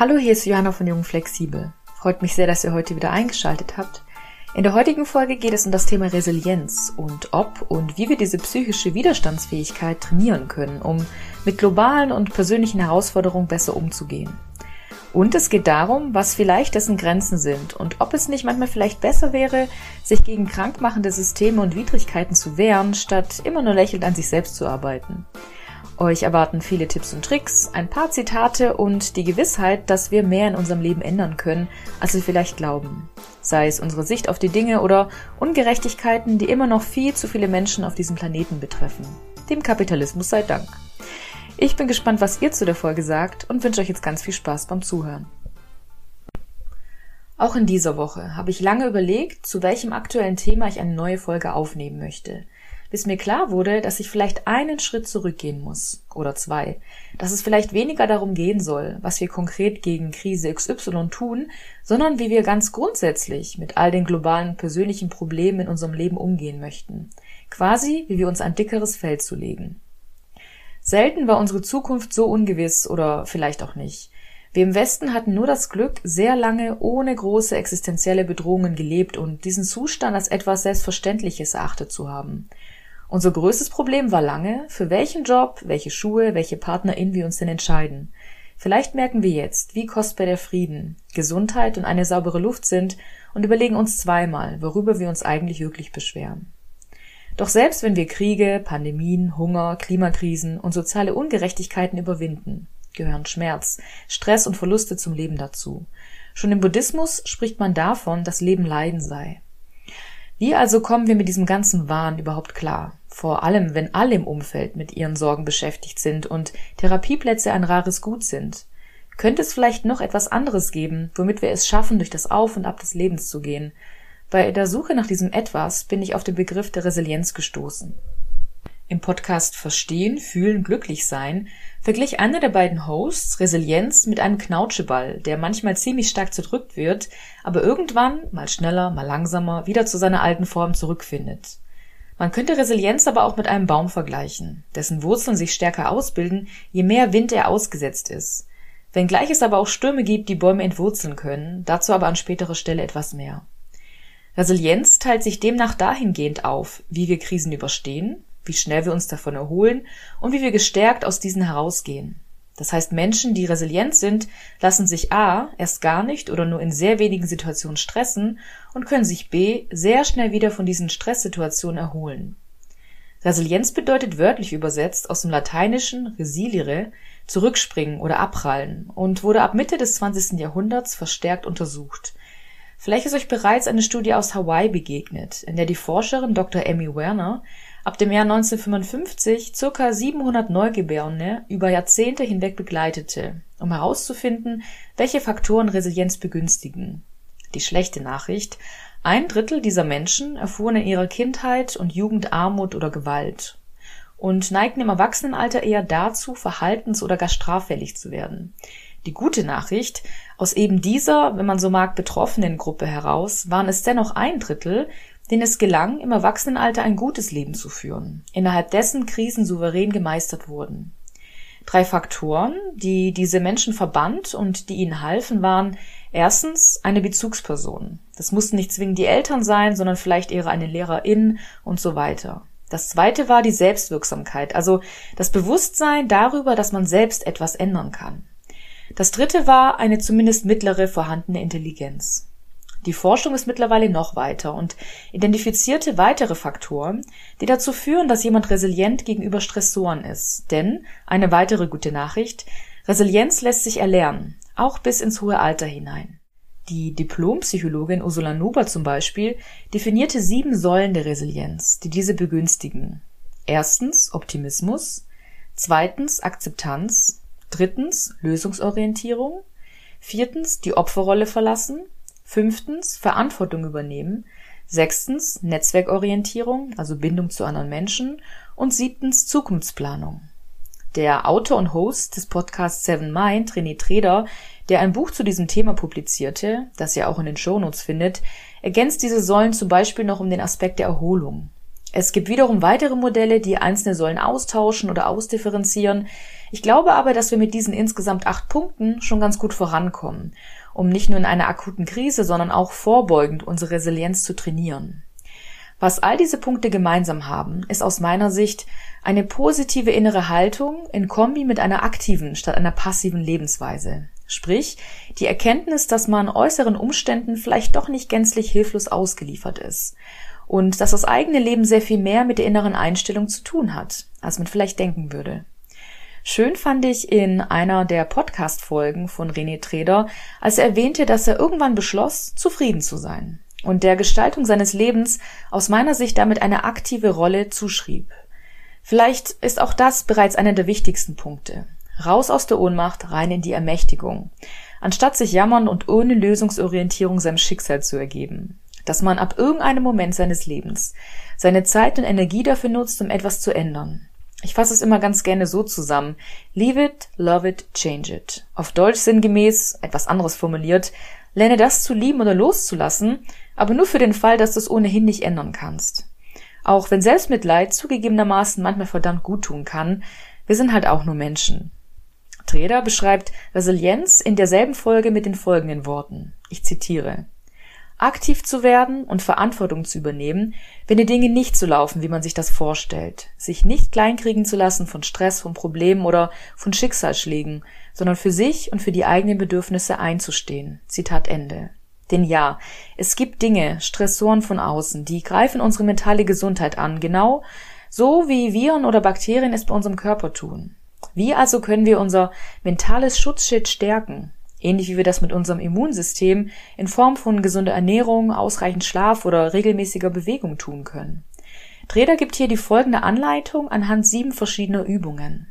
Hallo, hier ist Johanna von Jung Flexibel. Freut mich sehr, dass ihr heute wieder eingeschaltet habt. In der heutigen Folge geht es um das Thema Resilienz und ob und wie wir diese psychische Widerstandsfähigkeit trainieren können, um mit globalen und persönlichen Herausforderungen besser umzugehen. Und es geht darum, was vielleicht dessen Grenzen sind und ob es nicht manchmal vielleicht besser wäre, sich gegen krankmachende Systeme und Widrigkeiten zu wehren, statt immer nur lächelnd an sich selbst zu arbeiten. Euch erwarten viele Tipps und Tricks, ein paar Zitate und die Gewissheit, dass wir mehr in unserem Leben ändern können, als wir vielleicht glauben. Sei es unsere Sicht auf die Dinge oder Ungerechtigkeiten, die immer noch viel zu viele Menschen auf diesem Planeten betreffen. Dem Kapitalismus sei Dank. Ich bin gespannt, was ihr zu der Folge sagt und wünsche euch jetzt ganz viel Spaß beim Zuhören. Auch in dieser Woche habe ich lange überlegt, zu welchem aktuellen Thema ich eine neue Folge aufnehmen möchte – bis mir klar wurde, dass ich vielleicht einen Schritt zurückgehen muss oder zwei, dass es vielleicht weniger darum gehen soll, was wir konkret gegen Krise XY tun, sondern wie wir ganz grundsätzlich mit all den globalen persönlichen Problemen in unserem Leben umgehen möchten, quasi wie wir uns ein dickeres Feld zu legen. Selten war unsere Zukunft so ungewiss oder vielleicht auch nicht. Wir im Westen hatten nur das Glück, sehr lange ohne große existenzielle Bedrohungen gelebt und diesen Zustand als etwas Selbstverständliches erachtet zu haben. Unser größtes Problem war lange, für welchen Job, welche Schuhe, welche Partnerin wir uns denn entscheiden. Vielleicht merken wir jetzt, wie kostbar der Frieden, Gesundheit und eine saubere Luft sind und überlegen uns zweimal, worüber wir uns eigentlich wirklich beschweren. Doch selbst wenn wir Kriege, Pandemien, Hunger, Klimakrisen und soziale Ungerechtigkeiten überwinden, gehören Schmerz, Stress und Verluste zum Leben dazu. Schon im Buddhismus spricht man davon, dass Leben Leiden sei. Wie also kommen wir mit diesem ganzen Wahn überhaupt klar? Vor allem, wenn alle im Umfeld mit ihren Sorgen beschäftigt sind und Therapieplätze ein rares Gut sind. Könnte es vielleicht noch etwas anderes geben, womit wir es schaffen, durch das Auf und Ab des Lebens zu gehen? Bei der Suche nach diesem Etwas bin ich auf den Begriff der Resilienz gestoßen. Im Podcast Verstehen, Fühlen, Glücklich sein verglich einer der beiden Hosts Resilienz mit einem Knautscheball, der manchmal ziemlich stark zerdrückt wird, aber irgendwann, mal schneller, mal langsamer, wieder zu seiner alten Form zurückfindet. Man könnte Resilienz aber auch mit einem Baum vergleichen, dessen Wurzeln sich stärker ausbilden, je mehr Wind er ausgesetzt ist. Wenngleich es aber auch Stürme gibt, die Bäume entwurzeln können, dazu aber an späterer Stelle etwas mehr. Resilienz teilt sich demnach dahingehend auf, wie wir Krisen überstehen, wie schnell wir uns davon erholen und wie wir gestärkt aus diesen herausgehen. Das heißt, Menschen, die resilient sind, lassen sich a. erst gar nicht oder nur in sehr wenigen Situationen stressen und können sich b. sehr schnell wieder von diesen Stresssituationen erholen. Resilienz bedeutet wörtlich übersetzt aus dem Lateinischen resilire zurückspringen oder abprallen und wurde ab Mitte des 20. Jahrhunderts verstärkt untersucht. Vielleicht ist euch bereits eine Studie aus Hawaii begegnet, in der die Forscherin Dr. Amy Werner ab dem Jahr 1955 circa 700 Neugeborene über Jahrzehnte hinweg begleitete, um herauszufinden, welche Faktoren Resilienz begünstigen. Die schlechte Nachricht ein Drittel dieser Menschen erfuhren in ihrer Kindheit und Jugend Armut oder Gewalt und neigten im Erwachsenenalter eher dazu, verhaltens- oder gar straffällig zu werden. Die gute Nachricht, aus eben dieser, wenn man so mag, betroffenen Gruppe heraus waren es dennoch ein Drittel, denen es gelang, im Erwachsenenalter ein gutes Leben zu führen, innerhalb dessen Krisen souverän gemeistert wurden. Drei Faktoren, die diese Menschen verband und die ihnen halfen, waren erstens eine Bezugsperson. Das mussten nicht zwingend die Eltern sein, sondern vielleicht eher eine Lehrerin und so weiter. Das zweite war die Selbstwirksamkeit, also das Bewusstsein darüber, dass man selbst etwas ändern kann. Das dritte war eine zumindest mittlere vorhandene Intelligenz. Die Forschung ist mittlerweile noch weiter und identifizierte weitere Faktoren, die dazu führen, dass jemand resilient gegenüber Stressoren ist. Denn eine weitere gute Nachricht, Resilienz lässt sich erlernen, auch bis ins hohe Alter hinein. Die Diplompsychologin Ursula Nuber zum Beispiel definierte sieben Säulen der Resilienz, die diese begünstigen. Erstens Optimismus, zweitens Akzeptanz, drittens Lösungsorientierung, viertens die Opferrolle verlassen, Fünftens Verantwortung übernehmen. Sechstens Netzwerkorientierung, also Bindung zu anderen Menschen. Und siebtens Zukunftsplanung. Der Autor und Host des Podcasts Seven Mind, René Treder, der ein Buch zu diesem Thema publizierte, das ihr auch in den Shownotes findet, ergänzt diese Säulen zum Beispiel noch um den Aspekt der Erholung. Es gibt wiederum weitere Modelle, die einzelne Säulen austauschen oder ausdifferenzieren. Ich glaube aber, dass wir mit diesen insgesamt acht Punkten schon ganz gut vorankommen, um nicht nur in einer akuten Krise, sondern auch vorbeugend unsere Resilienz zu trainieren. Was all diese Punkte gemeinsam haben, ist aus meiner Sicht eine positive innere Haltung in Kombi mit einer aktiven statt einer passiven Lebensweise. Sprich, die Erkenntnis, dass man äußeren Umständen vielleicht doch nicht gänzlich hilflos ausgeliefert ist und dass das eigene Leben sehr viel mehr mit der inneren Einstellung zu tun hat, als man vielleicht denken würde. Schön fand ich in einer der Podcast-Folgen von René Treder, als er erwähnte, dass er irgendwann beschloss, zufrieden zu sein und der Gestaltung seines Lebens aus meiner Sicht damit eine aktive Rolle zuschrieb. Vielleicht ist auch das bereits einer der wichtigsten Punkte. Raus aus der Ohnmacht, rein in die Ermächtigung, anstatt sich jammern und ohne Lösungsorientierung seinem Schicksal zu ergeben. Dass man ab irgendeinem Moment seines Lebens seine Zeit und Energie dafür nutzt, um etwas zu ändern. Ich fasse es immer ganz gerne so zusammen. Leave it, love it, change it. Auf Deutsch sinngemäß, etwas anderes formuliert, lerne das zu lieben oder loszulassen, aber nur für den Fall, dass du es ohnehin nicht ändern kannst. Auch wenn Selbstmitleid zugegebenermaßen manchmal verdammt gut tun kann, wir sind halt auch nur Menschen. Treder beschreibt Resilienz in derselben Folge mit den folgenden Worten. Ich zitiere. Aktiv zu werden und Verantwortung zu übernehmen, wenn die Dinge nicht so laufen, wie man sich das vorstellt. Sich nicht kleinkriegen zu lassen von Stress, von Problemen oder von Schicksalsschlägen, sondern für sich und für die eigenen Bedürfnisse einzustehen. Zitat Ende. Denn ja, es gibt Dinge, Stressoren von außen, die greifen unsere mentale Gesundheit an, genau so wie Viren oder Bakterien es bei unserem Körper tun. Wie also können wir unser mentales Schutzschild stärken? Ähnlich wie wir das mit unserem Immunsystem in Form von gesunder Ernährung, ausreichend Schlaf oder regelmäßiger Bewegung tun können. Treder gibt hier die folgende Anleitung anhand sieben verschiedener Übungen.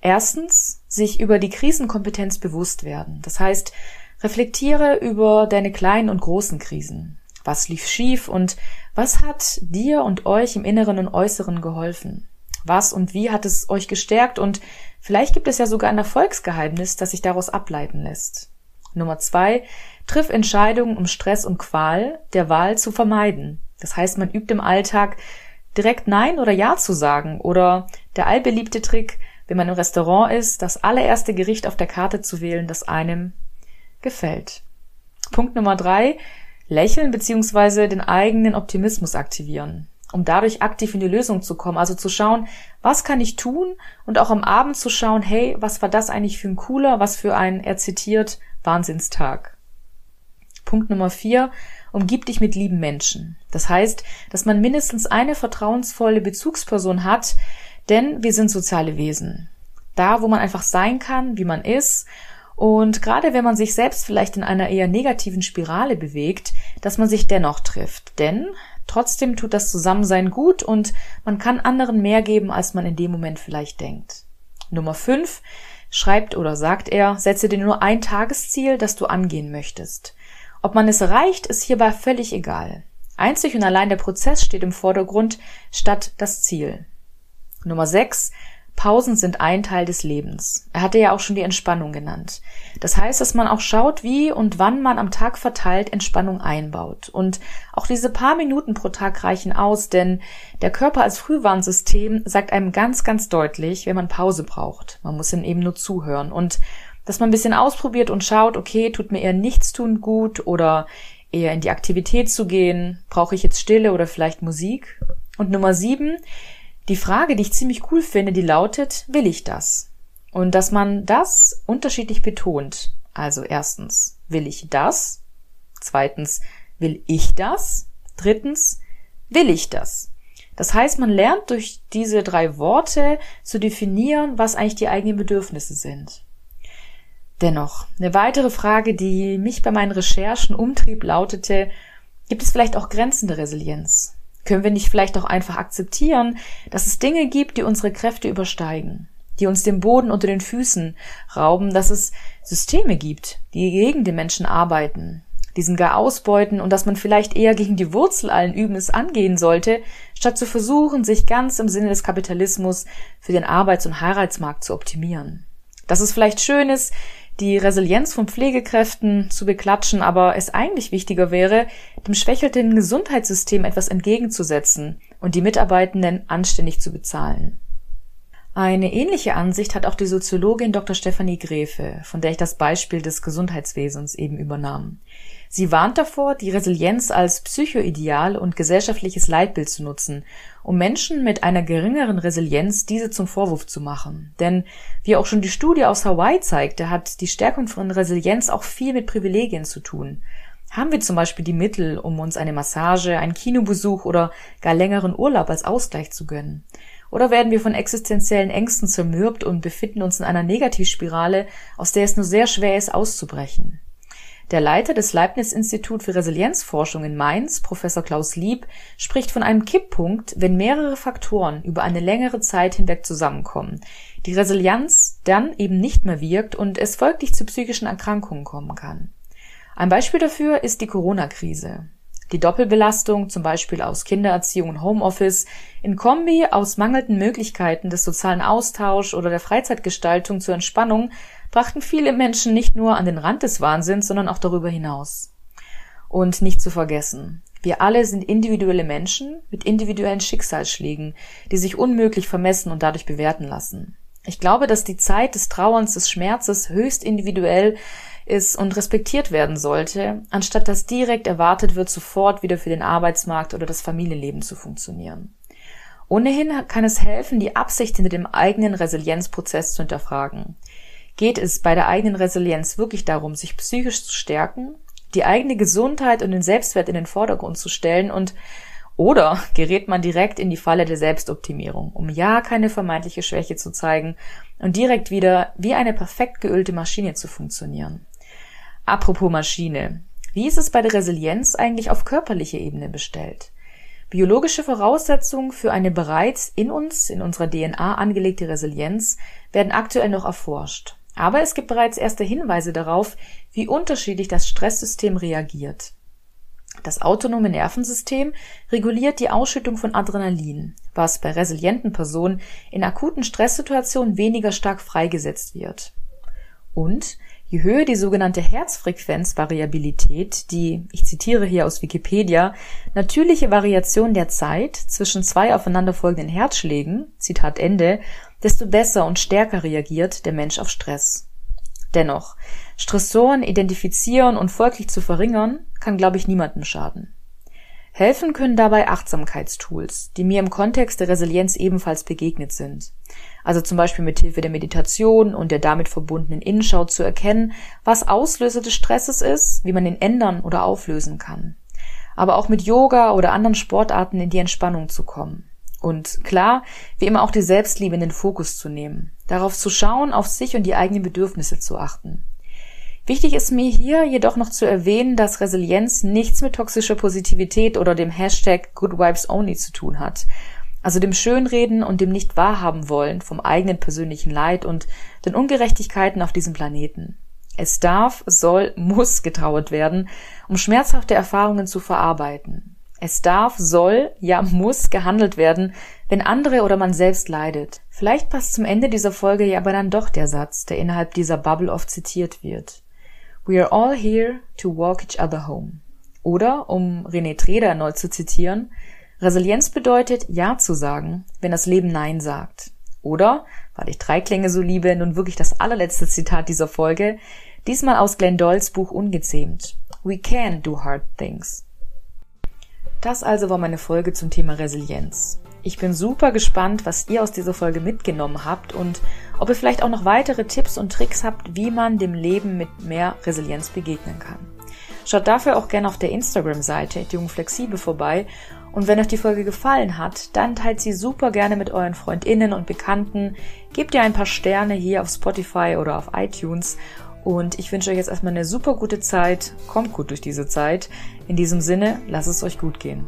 Erstens, sich über die Krisenkompetenz bewusst werden. Das heißt, Reflektiere über deine kleinen und großen Krisen. Was lief schief und was hat dir und euch im Inneren und Äußeren geholfen? Was und wie hat es euch gestärkt und vielleicht gibt es ja sogar ein Erfolgsgeheimnis, das sich daraus ableiten lässt. Nummer zwei, triff Entscheidungen, um Stress und Qual der Wahl zu vermeiden. Das heißt, man übt im Alltag direkt Nein oder Ja zu sagen oder der allbeliebte Trick, wenn man im Restaurant ist, das allererste Gericht auf der Karte zu wählen, das einem gefällt. Punkt Nummer drei, lächeln bzw. den eigenen Optimismus aktivieren, um dadurch aktiv in die Lösung zu kommen, also zu schauen, was kann ich tun und auch am Abend zu schauen, hey, was war das eigentlich für ein cooler, was für ein, er zitiert, Wahnsinnstag. Punkt Nummer vier, umgib dich mit lieben Menschen. Das heißt, dass man mindestens eine vertrauensvolle Bezugsperson hat, denn wir sind soziale Wesen. Da, wo man einfach sein kann, wie man ist und gerade wenn man sich selbst vielleicht in einer eher negativen Spirale bewegt, dass man sich dennoch trifft. Denn trotzdem tut das Zusammensein gut und man kann anderen mehr geben, als man in dem Moment vielleicht denkt. Nummer 5 schreibt oder sagt er, setze dir nur ein Tagesziel, das du angehen möchtest. Ob man es erreicht, ist hierbei völlig egal. Einzig und allein der Prozess steht im Vordergrund statt das Ziel. Nummer 6 Pausen sind ein Teil des Lebens. Er hatte ja auch schon die Entspannung genannt. Das heißt, dass man auch schaut, wie und wann man am Tag verteilt Entspannung einbaut. Und auch diese paar Minuten pro Tag reichen aus, denn der Körper als Frühwarnsystem sagt einem ganz, ganz deutlich, wenn man Pause braucht. Man muss dann eben nur zuhören und dass man ein bisschen ausprobiert und schaut, okay, tut mir eher nichts tun gut oder eher in die Aktivität zu gehen, brauche ich jetzt Stille oder vielleicht Musik. Und Nummer sieben, die Frage, die ich ziemlich cool finde, die lautet, will ich das? Und dass man das unterschiedlich betont. Also erstens, will ich das? Zweitens, will ich das? Drittens, will ich das? Das heißt, man lernt durch diese drei Worte zu definieren, was eigentlich die eigenen Bedürfnisse sind. Dennoch, eine weitere Frage, die mich bei meinen Recherchen umtrieb, lautete, gibt es vielleicht auch Grenzen der Resilienz? Können wir nicht vielleicht auch einfach akzeptieren, dass es Dinge gibt, die unsere Kräfte übersteigen, die uns den Boden unter den Füßen rauben, dass es Systeme gibt, die gegen den Menschen arbeiten, diesen gar ausbeuten und dass man vielleicht eher gegen die Wurzel allen Übens angehen sollte, statt zu versuchen, sich ganz im Sinne des Kapitalismus für den Arbeits- und Heiratsmarkt zu optimieren. Dass es vielleicht schön ist, die Resilienz von Pflegekräften zu beklatschen, aber es eigentlich wichtiger wäre, dem schwächelnden Gesundheitssystem etwas entgegenzusetzen und die Mitarbeitenden anständig zu bezahlen. Eine ähnliche Ansicht hat auch die Soziologin Dr. Stefanie Gräfe, von der ich das Beispiel des Gesundheitswesens eben übernahm. Sie warnt davor, die Resilienz als Psychoideal und gesellschaftliches Leitbild zu nutzen, um Menschen mit einer geringeren Resilienz diese zum Vorwurf zu machen. Denn, wie auch schon die Studie aus Hawaii zeigte, hat die Stärkung von Resilienz auch viel mit Privilegien zu tun. Haben wir zum Beispiel die Mittel, um uns eine Massage, einen Kinobesuch oder gar längeren Urlaub als Ausgleich zu gönnen? Oder werden wir von existenziellen Ängsten zermürbt und befinden uns in einer Negativspirale, aus der es nur sehr schwer ist, auszubrechen? Der Leiter des Leibniz-Institut für Resilienzforschung in Mainz, Professor Klaus Lieb, spricht von einem Kipppunkt, wenn mehrere Faktoren über eine längere Zeit hinweg zusammenkommen, die Resilienz dann eben nicht mehr wirkt und es folglich zu psychischen Erkrankungen kommen kann. Ein Beispiel dafür ist die Corona-Krise. Die Doppelbelastung, zum Beispiel aus Kindererziehung und Homeoffice, in Kombi aus mangelnden Möglichkeiten des sozialen Austauschs oder der Freizeitgestaltung zur Entspannung, brachten viele Menschen nicht nur an den Rand des Wahnsinns, sondern auch darüber hinaus. Und nicht zu vergessen, wir alle sind individuelle Menschen mit individuellen Schicksalsschlägen, die sich unmöglich vermessen und dadurch bewerten lassen. Ich glaube, dass die Zeit des Trauerns, des Schmerzes höchst individuell ist und respektiert werden sollte, anstatt dass direkt erwartet wird, sofort wieder für den Arbeitsmarkt oder das Familienleben zu funktionieren. Ohnehin kann es helfen, die Absicht hinter dem eigenen Resilienzprozess zu hinterfragen. Geht es bei der eigenen Resilienz wirklich darum, sich psychisch zu stärken, die eigene Gesundheit und den Selbstwert in den Vordergrund zu stellen und oder gerät man direkt in die Falle der Selbstoptimierung, um ja keine vermeintliche Schwäche zu zeigen und direkt wieder wie eine perfekt geölte Maschine zu funktionieren. Apropos Maschine. Wie ist es bei der Resilienz eigentlich auf körperlicher Ebene bestellt? Biologische Voraussetzungen für eine bereits in uns, in unserer DNA angelegte Resilienz werden aktuell noch erforscht. Aber es gibt bereits erste Hinweise darauf, wie unterschiedlich das Stresssystem reagiert. Das autonome Nervensystem reguliert die Ausschüttung von Adrenalin, was bei resilienten Personen in akuten Stresssituationen weniger stark freigesetzt wird. Und je höher die sogenannte Herzfrequenzvariabilität, die, ich zitiere hier aus Wikipedia, natürliche Variation der Zeit zwischen zwei aufeinanderfolgenden Herzschlägen, Zitat Ende, desto besser und stärker reagiert der Mensch auf Stress. Dennoch, Stressoren identifizieren und folglich zu verringern, kann, glaube ich, niemandem schaden. Helfen können dabei Achtsamkeitstools, die mir im Kontext der Resilienz ebenfalls begegnet sind. Also zum Beispiel mit Hilfe der Meditation und der damit verbundenen Innenschau zu erkennen, was Auslöser des Stresses ist, wie man ihn ändern oder auflösen kann. Aber auch mit Yoga oder anderen Sportarten in die Entspannung zu kommen. Und klar, wie immer auch die Selbstliebe in den Fokus zu nehmen, darauf zu schauen, auf sich und die eigenen Bedürfnisse zu achten. Wichtig ist mir hier jedoch noch zu erwähnen, dass Resilienz nichts mit toxischer Positivität oder dem Hashtag Good Vibes Only zu tun hat. Also dem Schönreden und dem nicht wahrhaben wollen vom eigenen persönlichen Leid und den Ungerechtigkeiten auf diesem Planeten. Es darf, soll, muss getrauert werden, um schmerzhafte Erfahrungen zu verarbeiten. Es darf, soll, ja muss gehandelt werden, wenn andere oder man selbst leidet. Vielleicht passt zum Ende dieser Folge ja aber dann doch der Satz, der innerhalb dieser Bubble oft zitiert wird. We are all here to walk each other home. Oder, um René Treder erneut zu zitieren, Resilienz bedeutet Ja zu sagen, wenn das Leben Nein sagt. Oder, weil ich drei Klänge so liebe, nun wirklich das allerletzte Zitat dieser Folge, diesmal aus Glenn Doyles Buch Ungezähmt. We can do hard things. Das also war meine Folge zum Thema Resilienz. Ich bin super gespannt, was ihr aus dieser Folge mitgenommen habt und ob ihr vielleicht auch noch weitere Tipps und Tricks habt, wie man dem Leben mit mehr Resilienz begegnen kann. Schaut dafür auch gerne auf der Instagram-Seite Flexibel vorbei und wenn euch die Folge gefallen hat, dann teilt sie super gerne mit euren FreundInnen und Bekannten, gebt ihr ein paar Sterne hier auf Spotify oder auf iTunes und ich wünsche euch jetzt erstmal eine super gute Zeit. Kommt gut durch diese Zeit. In diesem Sinne, lasst es euch gut gehen.